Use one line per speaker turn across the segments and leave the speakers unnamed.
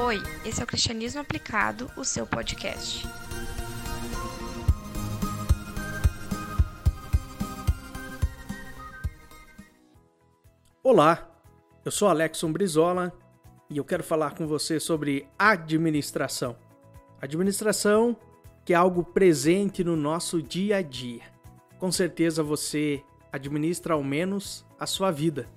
Oi, esse é o Cristianismo Aplicado, o seu podcast.
Olá, eu sou Alexson Brizola e eu quero falar com você sobre administração. Administração que é algo presente no nosso dia a dia. Com certeza você administra ao menos a sua vida,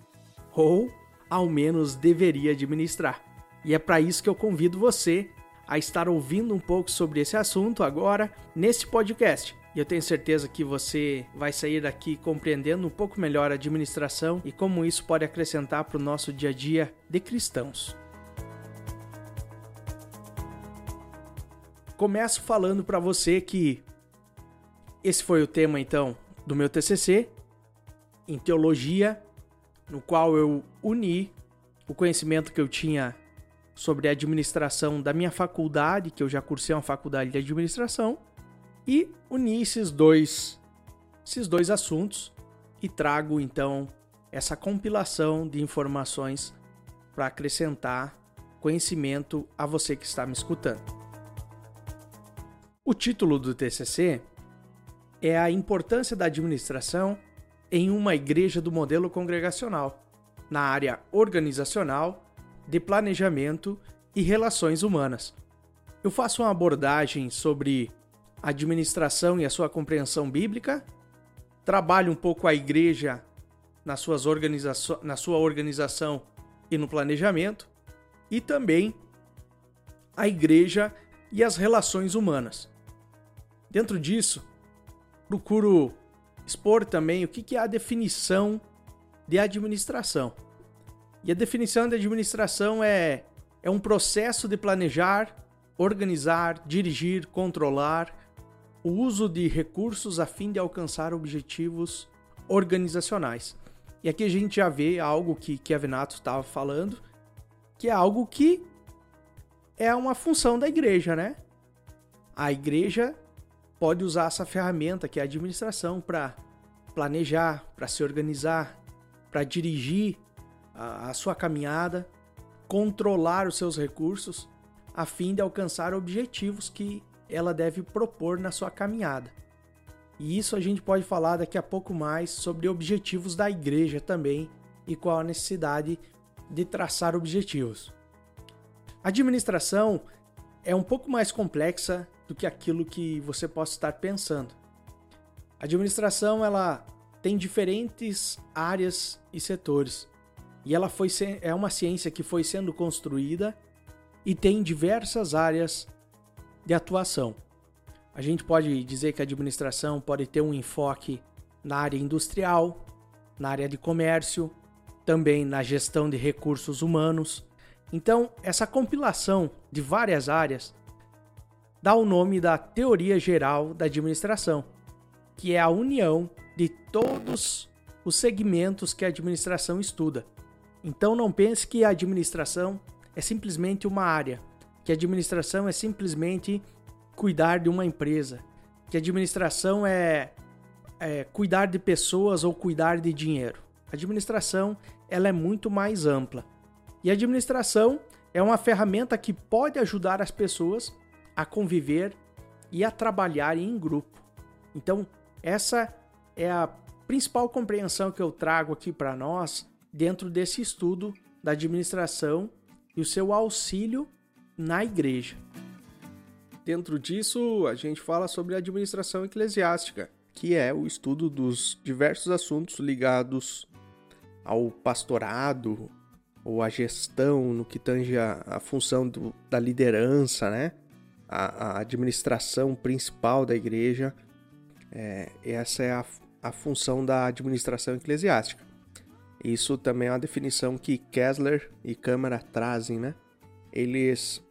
ou ao menos deveria administrar. E é para isso que eu convido você a estar ouvindo um pouco sobre esse assunto agora nesse podcast. E eu tenho certeza que você vai sair daqui compreendendo um pouco melhor a administração e como isso pode acrescentar para o nosso dia a dia de cristãos. Começo falando para você que esse foi o tema então do meu TCC em teologia, no qual eu uni o conhecimento que eu tinha sobre a administração da minha faculdade, que eu já cursei uma faculdade de administração, e uni esses dois, esses dois assuntos e trago então essa compilação de informações para acrescentar conhecimento a você que está me escutando. O título do TCC é a importância da administração em uma igreja do modelo congregacional, na área organizacional de planejamento e relações humanas. Eu faço uma abordagem sobre administração e a sua compreensão bíblica, trabalho um pouco a igreja nas suas na sua organização e no planejamento, e também a igreja e as relações humanas. Dentro disso, procuro expor também o que é a definição de administração. E a definição de administração é, é um processo de planejar, organizar, dirigir, controlar o uso de recursos a fim de alcançar objetivos organizacionais. E aqui a gente já vê algo que Kevin Nato estava falando, que é algo que é uma função da igreja, né? A igreja pode usar essa ferramenta que é a administração para planejar, para se organizar, para dirigir a, a sua caminhada, controlar os seus recursos, a fim de alcançar objetivos que ela deve propor na sua caminhada. E isso a gente pode falar daqui a pouco mais sobre objetivos da igreja também e qual a necessidade de traçar objetivos. A administração é um pouco mais complexa do que aquilo que você possa estar pensando. A administração ela tem diferentes áreas e setores. E ela foi é uma ciência que foi sendo construída e tem diversas áreas de atuação. A gente pode dizer que a administração pode ter um enfoque na área industrial, na área de comércio, também na gestão de recursos humanos. Então, essa compilação de várias áreas dá o nome da teoria geral da administração, que é a união de todos os segmentos que a administração estuda. Então não pense que a administração é simplesmente uma área, que a administração é simplesmente cuidar de uma empresa, que a administração é, é cuidar de pessoas ou cuidar de dinheiro. A administração ela é muito mais ampla. E a administração é uma ferramenta que pode ajudar as pessoas a conviver e a trabalhar em grupo. Então, essa é a principal compreensão que eu trago aqui para nós dentro desse estudo da administração e o seu auxílio na igreja. Dentro disso, a gente fala sobre a administração eclesiástica, que é o estudo dos diversos assuntos ligados ao pastorado ou à gestão no que tange a, a função do, da liderança, né? A, a, administração principal da igreja. É, essa é a, a função da administração eclesiástica. Isso também é uma definição que Kessler e Câmara trazem, né? Eles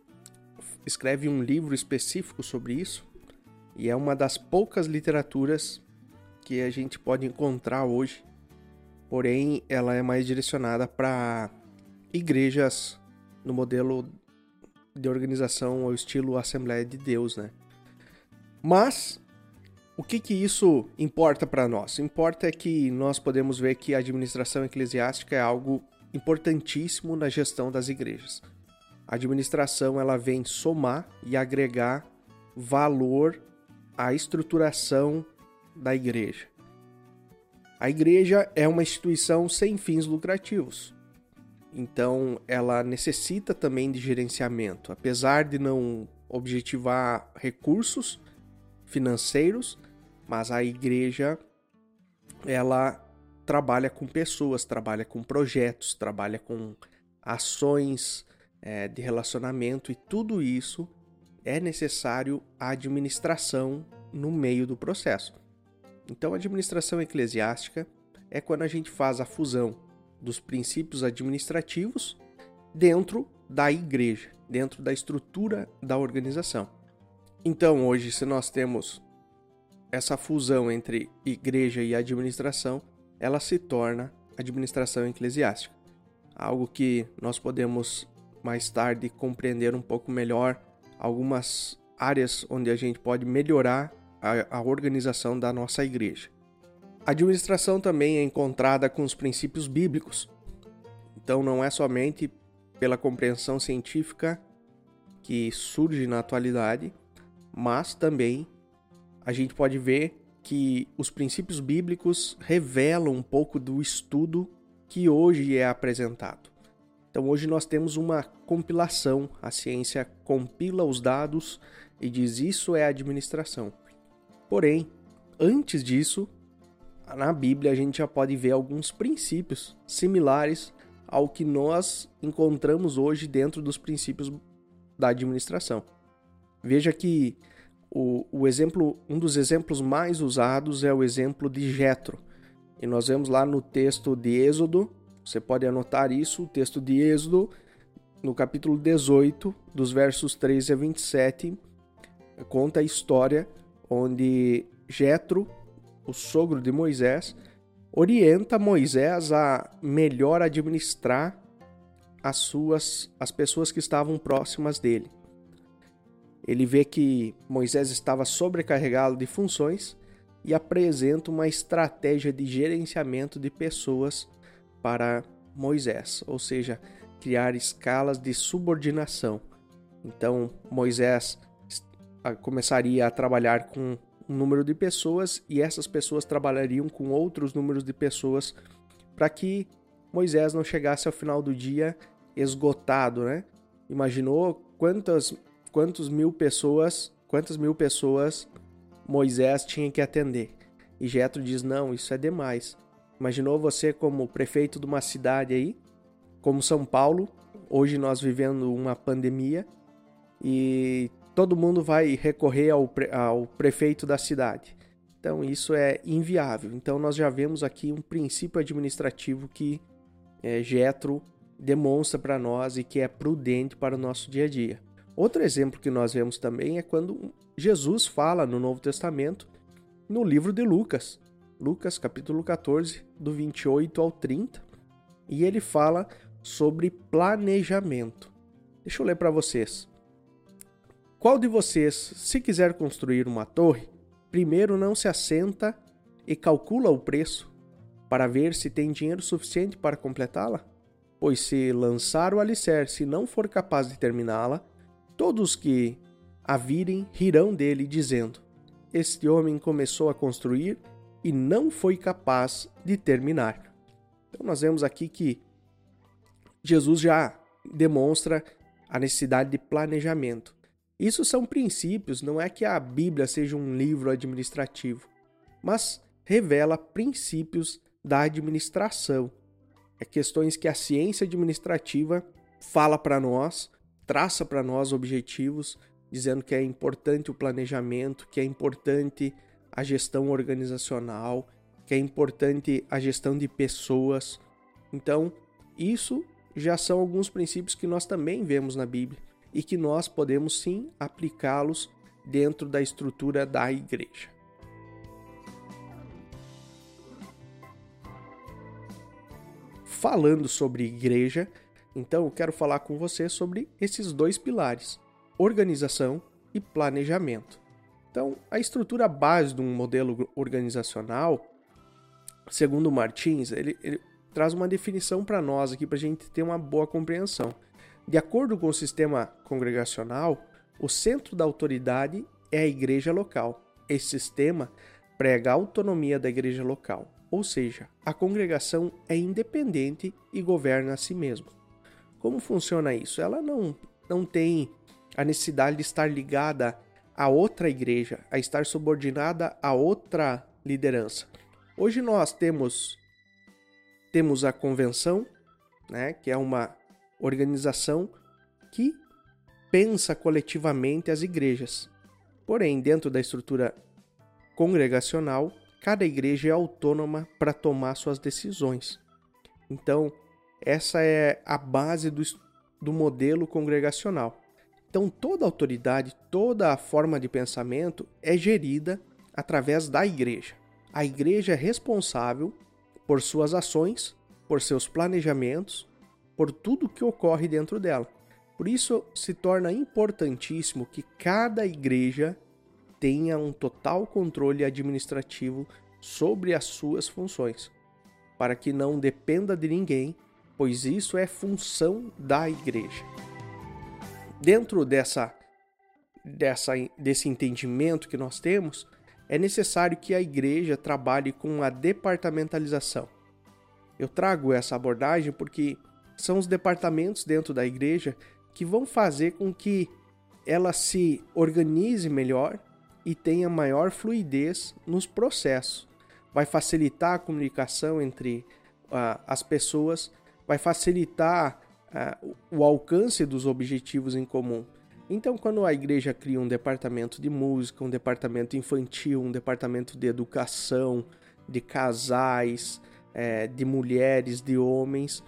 escrevem um livro específico sobre isso e é uma das poucas literaturas que a gente pode encontrar hoje. Porém, ela é mais direcionada para igrejas no modelo de organização ao estilo Assembleia de Deus, né? Mas o que, que isso importa para nós? Importa é que nós podemos ver que a administração eclesiástica é algo importantíssimo na gestão das igrejas. A administração ela vem somar e agregar valor à estruturação da igreja. A igreja é uma instituição sem fins lucrativos. Então, ela necessita também de gerenciamento, apesar de não objetivar recursos financeiros, mas a igreja ela trabalha com pessoas, trabalha com projetos, trabalha com ações é, de relacionamento e tudo isso é necessário a administração no meio do processo. Então, a administração eclesiástica é quando a gente faz a fusão dos princípios administrativos dentro da igreja, dentro da estrutura da organização. Então, hoje, se nós temos essa fusão entre igreja e administração, ela se torna administração eclesiástica. Algo que nós podemos mais tarde compreender um pouco melhor algumas áreas onde a gente pode melhorar a, a organização da nossa igreja. A administração também é encontrada com os princípios bíblicos. Então não é somente pela compreensão científica que surge na atualidade, mas também a gente pode ver que os princípios bíblicos revelam um pouco do estudo que hoje é apresentado. Então hoje nós temos uma compilação, a ciência compila os dados e diz isso é administração. Porém, antes disso, na Bíblia a gente já pode ver alguns princípios similares ao que nós encontramos hoje dentro dos princípios da administração. Veja que o, o exemplo, um dos exemplos mais usados é o exemplo de Jetro. E nós vemos lá no texto de Êxodo, você pode anotar isso, o texto de Êxodo, no capítulo 18, dos versos 13 a 27, conta a história onde Jetro, o sogro de Moisés, orienta Moisés a melhor administrar as suas as pessoas que estavam próximas dele. Ele vê que Moisés estava sobrecarregado de funções e apresenta uma estratégia de gerenciamento de pessoas para Moisés, ou seja, criar escalas de subordinação. Então, Moisés começaria a trabalhar com um número de pessoas e essas pessoas trabalhariam com outros números de pessoas para que Moisés não chegasse ao final do dia esgotado, né? Imaginou quantas quantos mil pessoas, quantas mil pessoas Moisés tinha que atender? E Jetro diz: "Não, isso é demais. Imaginou você como prefeito de uma cidade aí, como São Paulo, hoje nós vivendo uma pandemia e todo mundo vai recorrer ao, pre ao prefeito da cidade. Então isso é inviável. Então nós já vemos aqui um princípio administrativo que é, Getro demonstra para nós e que é prudente para o nosso dia a dia. Outro exemplo que nós vemos também é quando Jesus fala no Novo Testamento, no livro de Lucas, Lucas capítulo 14, do 28 ao 30, e ele fala sobre planejamento. Deixa eu ler para vocês. Qual de vocês, se quiser construir uma torre, primeiro não se assenta e calcula o preço para ver se tem dinheiro suficiente para completá-la? Pois se lançar o alicerce e não for capaz de terminá-la, todos que a virem rirão dele, dizendo: Este homem começou a construir e não foi capaz de terminar. Então, nós vemos aqui que Jesus já demonstra a necessidade de planejamento. Isso são princípios, não é que a Bíblia seja um livro administrativo, mas revela princípios da administração. É questões que a ciência administrativa fala para nós, traça para nós objetivos, dizendo que é importante o planejamento, que é importante a gestão organizacional, que é importante a gestão de pessoas. Então, isso já são alguns princípios que nós também vemos na Bíblia e que nós podemos sim aplicá-los dentro da estrutura da igreja. Falando sobre igreja, então eu quero falar com você sobre esses dois pilares: organização e planejamento. Então, a estrutura base de um modelo organizacional, segundo Martins, ele, ele traz uma definição para nós aqui para a gente ter uma boa compreensão De acordo com o sistema congregacional, o centro da autoridade é a igreja local. Esse sistema prega a autonomia da igreja local, ou seja, a congregação é independente e governa a si mesma. Como funciona isso? Ela não, não tem a necessidade de estar ligada a outra igreja, a estar subordinada a outra liderança. Hoje nós temos temos a convenção, né, que é uma organização que pensa coletivamente as igrejas. Porém, dentro da estrutura congregacional, cada igreja é autônoma para tomar suas decisões. Então, essa é a base do, do modelo congregacional. Então, toda autoridade, toda a forma de pensamento é gerida através da igreja. A igreja é responsável por suas ações, por seus planejamentos, por tudo que ocorre dentro dela. Por isso, se torna importantíssimo que cada igreja tenha um total controle administrativo sobre as suas funções, para que não dependa de ninguém, pois isso é função da igreja. Dentro dessa, dessa desse entendimento que nós temos, é necessário que a igreja trabalhe com a departamentalização. Eu trago essa abordagem porque são os departamentos dentro da igreja que vão fazer com que ela se organize melhor e tenha maior fluidez nos processos. Vai facilitar a comunicação entre uh, as pessoas, vai facilitar uh, o alcance dos objetivos em comum. Então, quando a igreja cria um departamento de música, um departamento infantil, um departamento de educação, de casais, é, de mulheres, de homens,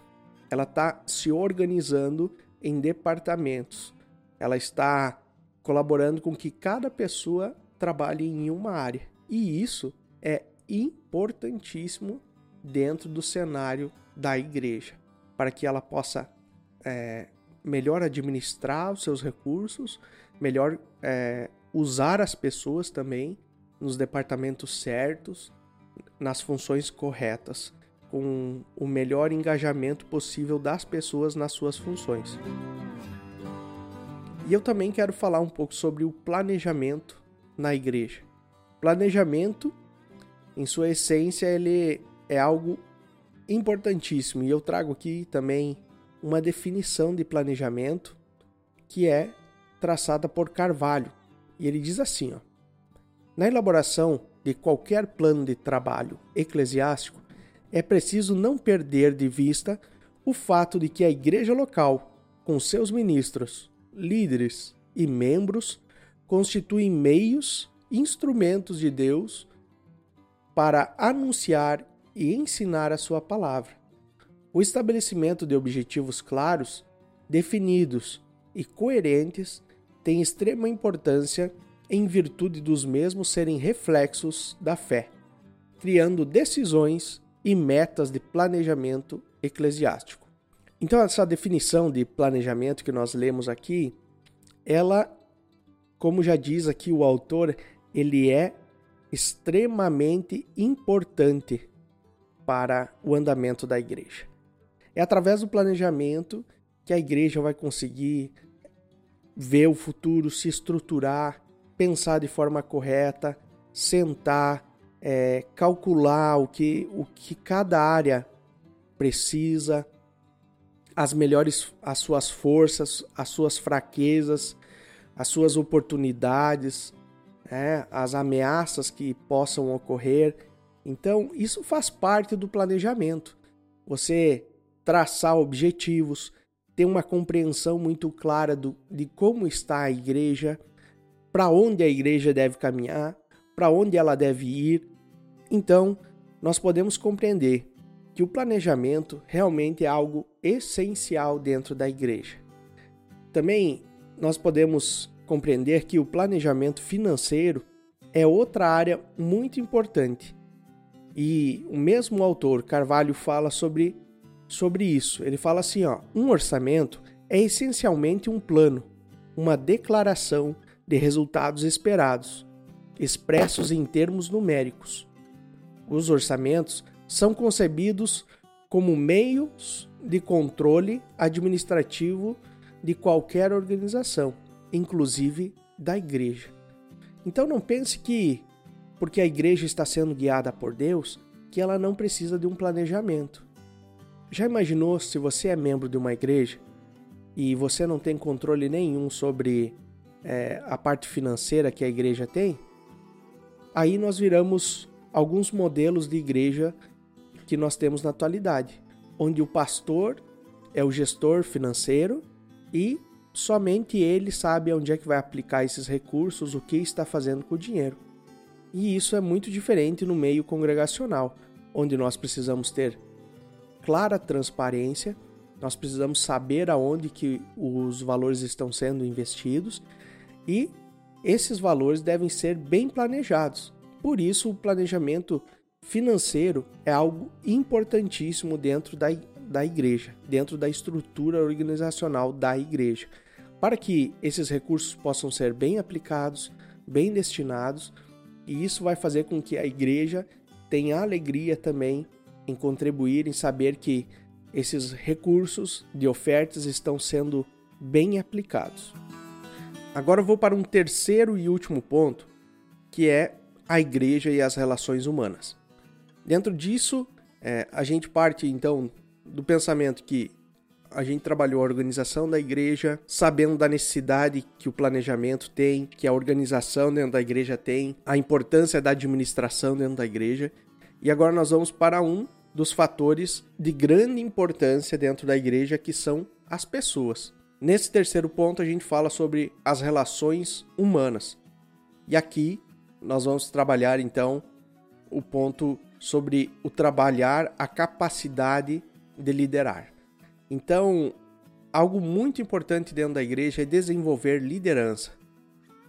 ela está se organizando em departamentos. Ela está colaborando com que cada pessoa trabalhe em uma área. E isso é importantíssimo dentro do cenário da igreja, para que ela possa é, melhor administrar os seus recursos, melhor é, usar as pessoas também nos departamentos certos, nas funções corretas, com o melhor engajamento possível das pessoas nas suas funções. E eu também quero falar um pouco sobre o planejamento na igreja. Planejamento, em sua essência, ele é algo importantíssimo e eu trago aqui também uma definição de planejamento que é traçada por Carvalho. E ele diz assim: ó, na elaboração de qualquer plano de trabalho eclesiástico, é preciso não perder de vista o fato de que a igreja local, com seus ministros, líderes e membros, constituem meios, instrumentos de Deus para anunciar e ensinar a sua palavra. O estabelecimento de objetivos claros, definidos e coerentes tem extrema importância em virtude dos mesmos serem reflexos da fé, criando decisões e metas de planejamento eclesiástico. Então essa definição de planejamento que nós lemos aqui, ela, como já diz aqui o autor, ele é extremamente importante para o andamento da igreja. É através do planejamento que a igreja vai conseguir ver o futuro, se estruturar, pensar de forma correta, sentar, é, calcular o que, o que cada área precisa, as melhores, as suas forças, as suas fraquezas, as suas oportunidades, né, as ameaças que possam ocorrer. Então, isso faz parte do planejamento. Você traçar objetivos, ter uma compreensão muito clara do, de como está a igreja, para onde a igreja deve caminhar, para onde ela deve ir. Então, nós podemos compreender que o planejamento realmente é algo essencial dentro da igreja. Também nós podemos compreender que o planejamento financeiro é outra área muito importante. E o mesmo autor, Carvalho, fala sobre sobre isso. Ele fala assim, ó, um orçamento é essencialmente um plano, uma declaração de resultados esperados, expressos em termos numéricos. Os orçamentos são concebidos como meios de controle administrativo de qualquer organização, inclusive da igreja. Então não pense que porque a igreja está sendo guiada por Deus, que ela não precisa de um planejamento. Já imaginou se você é membro de uma igreja e você não tem controle nenhum sobre é, a parte financeira que a igreja tem? Aí nós viramos alguns modelos de igreja que nós temos na atualidade, onde o pastor é o gestor financeiro e somente ele sabe onde é que vai aplicar esses recursos, o que está fazendo com o dinheiro. E isso é muito diferente no meio congregacional, onde nós precisamos ter clara transparência, nós precisamos saber aonde que os valores estão sendo investidos e esses valores devem ser bem planejados. Por isso, o planejamento financeiro é algo importantíssimo dentro da, da igreja, dentro da estrutura organizacional da igreja, para que esses recursos possam ser bem aplicados, bem destinados, e isso vai fazer com que a igreja tenha alegria também em contribuir, em saber que esses recursos de ofertas estão sendo bem aplicados. Agora eu vou para um terceiro e último ponto, que é a igreja e as relações humanas. Dentro disso, é, a gente parte então do pensamento que a gente trabalhou a organização da igreja, sabendo da necessidade que o planejamento tem, que a organização dentro da igreja tem, a importância da administração dentro da igreja. E agora nós vamos para um dos fatores de grande importância dentro da igreja, que são as pessoas. Nesse terceiro ponto, a gente fala sobre as relações humanas. E aqui nós vamos trabalhar então o ponto sobre o trabalhar a capacidade de liderar. Então, algo muito importante dentro da igreja é desenvolver liderança.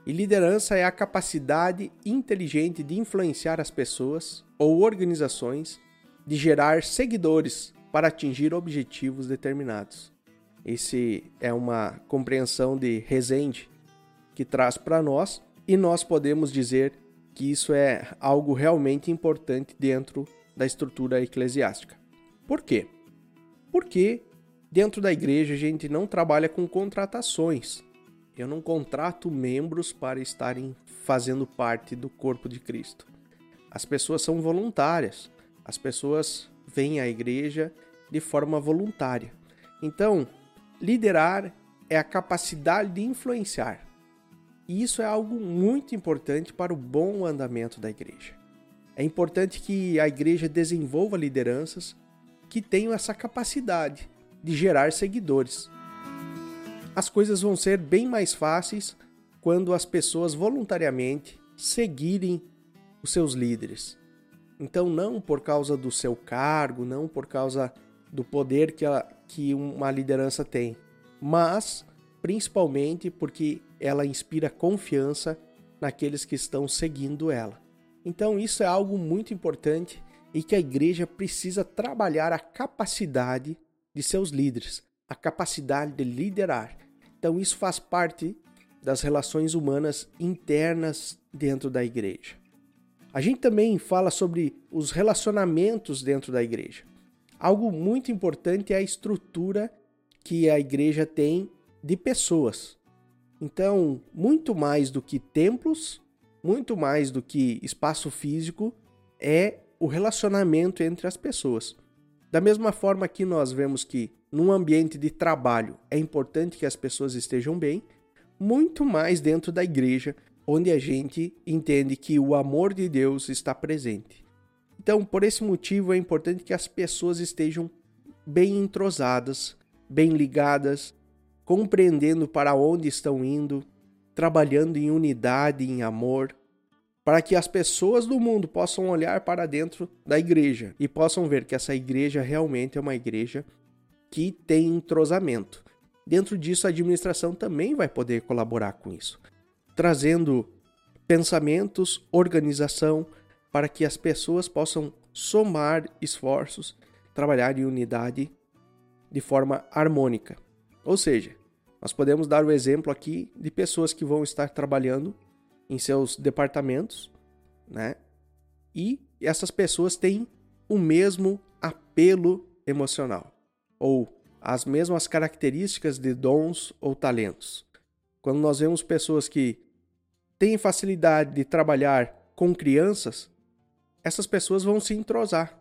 E liderança é a capacidade inteligente de influenciar as pessoas ou organizações, de gerar seguidores para atingir objetivos determinados. Esse é uma compreensão de Rezende que traz para nós e nós podemos dizer que isso é algo realmente importante dentro da estrutura eclesiástica. Por quê? Porque dentro da igreja a gente não trabalha com contratações. Eu não contrato membros para estarem fazendo parte do corpo de Cristo. As pessoas são voluntárias. As pessoas vêm à igreja de forma voluntária. Então, liderar é a capacidade de influenciar. E isso é algo muito importante para o bom andamento da igreja. É importante que a igreja desenvolva lideranças que tenham essa capacidade de gerar seguidores. As coisas vão ser bem mais fáceis quando as pessoas voluntariamente seguirem os seus líderes. Então, não por causa do seu cargo, não por causa do poder que, a, que uma liderança tem, mas principalmente porque ela inspira confiança naqueles que estão seguindo ela. Então, isso é algo muito importante e que a igreja precisa trabalhar a capacidade de seus líderes, a capacidade de liderar. Então, isso faz parte das relações humanas internas dentro da igreja. A gente também fala sobre os relacionamentos dentro da igreja. Algo muito importante é a estrutura que a igreja tem de pessoas. Então, muito mais do que templos, muito mais do que espaço físico, é o relacionamento entre as pessoas. Da mesma forma que nós vemos que num ambiente de trabalho é importante que as pessoas estejam bem, muito mais dentro da igreja, onde a gente entende que o amor de Deus está presente. Então, por esse motivo, é importante que as pessoas estejam bem entrosadas, bem ligadas, compreendendo para onde estão indo, trabalhando em unidade, em amor, para que as pessoas do mundo possam olhar para dentro da igreja e possam ver que essa igreja realmente é uma igreja que tem entrosamento. Dentro disso, a administração também vai poder colaborar com isso, trazendo pensamentos, organização, para que as pessoas possam somar esforços, trabalhar em unidade de forma harmônica. Ou seja, nós podemos dar o exemplo aqui de pessoas que vão estar trabalhando em seus departamentos, né? E essas pessoas têm o mesmo apelo emocional ou as mesmas características de dons ou talentos. Quando nós vemos pessoas que têm facilidade de trabalhar com crianças, essas pessoas vão se entrosar.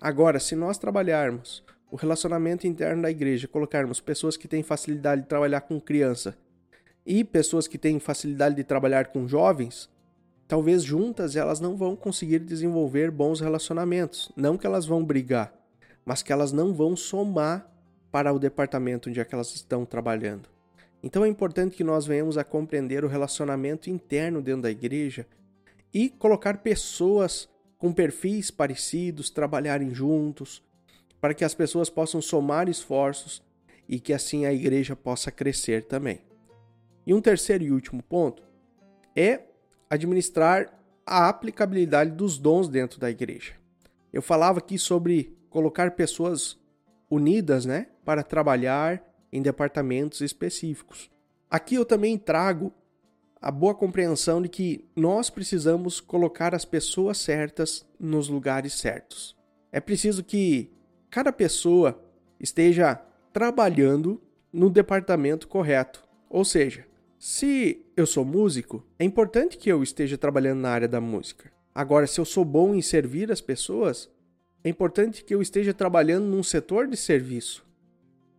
Agora, se nós trabalharmos o relacionamento interno da igreja, colocarmos pessoas que têm facilidade de trabalhar com criança e pessoas que têm facilidade de trabalhar com jovens, talvez juntas elas não vão conseguir desenvolver bons relacionamentos. Não que elas vão brigar, mas que elas não vão somar para o departamento onde é que elas estão trabalhando. Então é importante que nós venhamos a compreender o relacionamento interno dentro da igreja e colocar pessoas com perfis parecidos trabalharem juntos, para que as pessoas possam somar esforços e que assim a igreja possa crescer também. E um terceiro e último ponto é administrar a aplicabilidade dos dons dentro da igreja. Eu falava aqui sobre colocar pessoas unidas, né, para trabalhar em departamentos específicos. Aqui eu também trago a boa compreensão de que nós precisamos colocar as pessoas certas nos lugares certos. É preciso que cada pessoa esteja trabalhando no departamento correto. Ou seja, se eu sou músico, é importante que eu esteja trabalhando na área da música. Agora, se eu sou bom em servir as pessoas, é importante que eu esteja trabalhando num setor de serviço.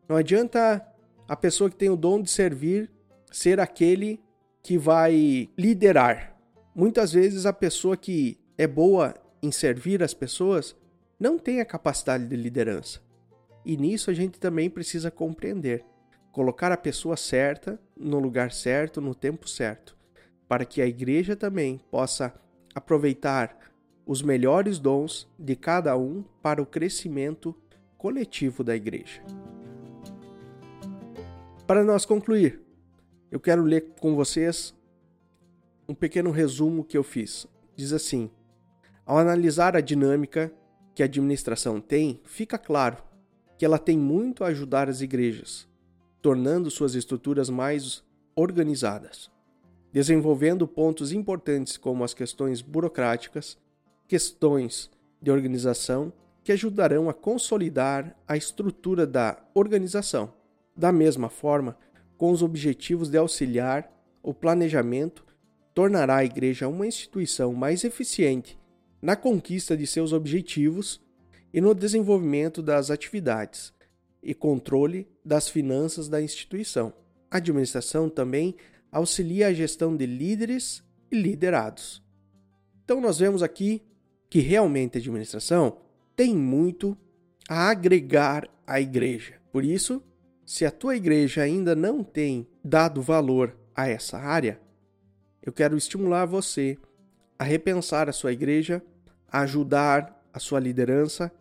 Não adianta a pessoa que tem o dom de servir ser aquele que vai liderar. Muitas vezes a pessoa que é boa em servir as pessoas não tem a capacidade de liderança. E nisso a gente também precisa compreender, colocar a pessoa certa no lugar certo, no tempo certo, para que a igreja também possa aproveitar os melhores dons de cada um para o crescimento coletivo da igreja. Para nós concluir, eu quero ler com vocês um pequeno resumo que eu fiz. Diz assim: Ao analisar a dinâmica que a administração tem, fica claro que ela tem muito a ajudar as igrejas, tornando suas estruturas mais organizadas, desenvolvendo pontos importantes como as questões burocráticas, questões de organização que ajudarão a consolidar a estrutura da organização. Da mesma forma, com os objetivos de auxiliar o planejamento, tornará a Igreja uma instituição mais eficiente na conquista de seus objetivos e no desenvolvimento das atividades e controle das finanças da instituição. A administração também auxilia a gestão de líderes e liderados. Então, nós vemos aqui que realmente a administração tem muito a agregar à igreja. Por isso, se a tua igreja ainda não tem dado valor a essa área, eu quero estimular você a repensar a sua igreja, a ajudar a sua liderança,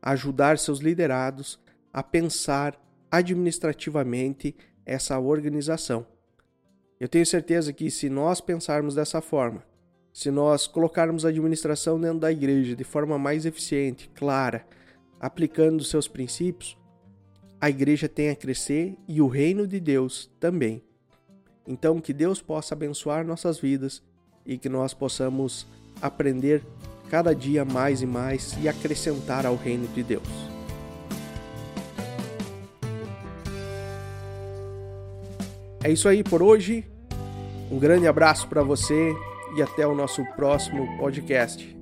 a ajudar seus liderados a pensar administrativamente essa organização. Eu tenho certeza que se nós pensarmos dessa forma, se nós colocarmos a administração dentro da igreja de forma mais eficiente, clara, aplicando seus princípios, a igreja tem a crescer e o reino de Deus também. Então, que Deus possa abençoar nossas vidas e que nós possamos aprender cada dia mais e mais e acrescentar ao reino de Deus. É isso aí por hoje. Um grande abraço para você e até o nosso próximo podcast.